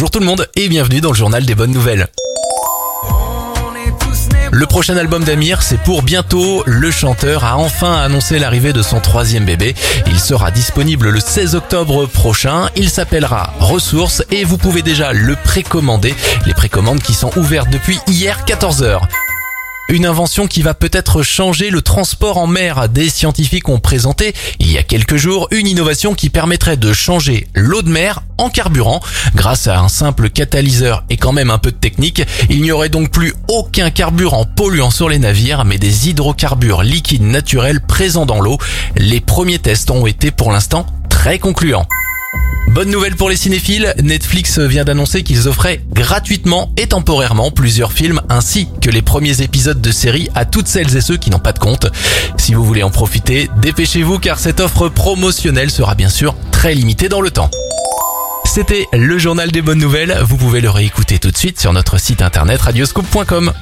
Bonjour tout le monde et bienvenue dans le journal des bonnes nouvelles. Le prochain album d'Amir, c'est pour bientôt. Le chanteur a enfin annoncé l'arrivée de son troisième bébé. Il sera disponible le 16 octobre prochain. Il s'appellera Ressources et vous pouvez déjà le précommander. Les précommandes qui sont ouvertes depuis hier 14h. Une invention qui va peut-être changer le transport en mer. Des scientifiques ont présenté il y a quelques jours une innovation qui permettrait de changer l'eau de mer en carburant. Grâce à un simple catalyseur et quand même un peu de technique, il n'y aurait donc plus aucun carburant polluant sur les navires, mais des hydrocarbures liquides naturels présents dans l'eau. Les premiers tests ont été pour l'instant très concluants. Bonne nouvelle pour les cinéphiles, Netflix vient d'annoncer qu'ils offraient gratuitement et temporairement plusieurs films ainsi que les premiers épisodes de série à toutes celles et ceux qui n'ont pas de compte. Si vous voulez en profiter, dépêchez-vous car cette offre promotionnelle sera bien sûr très limitée dans le temps. C'était le journal des bonnes nouvelles, vous pouvez le réécouter tout de suite sur notre site internet radioscope.com.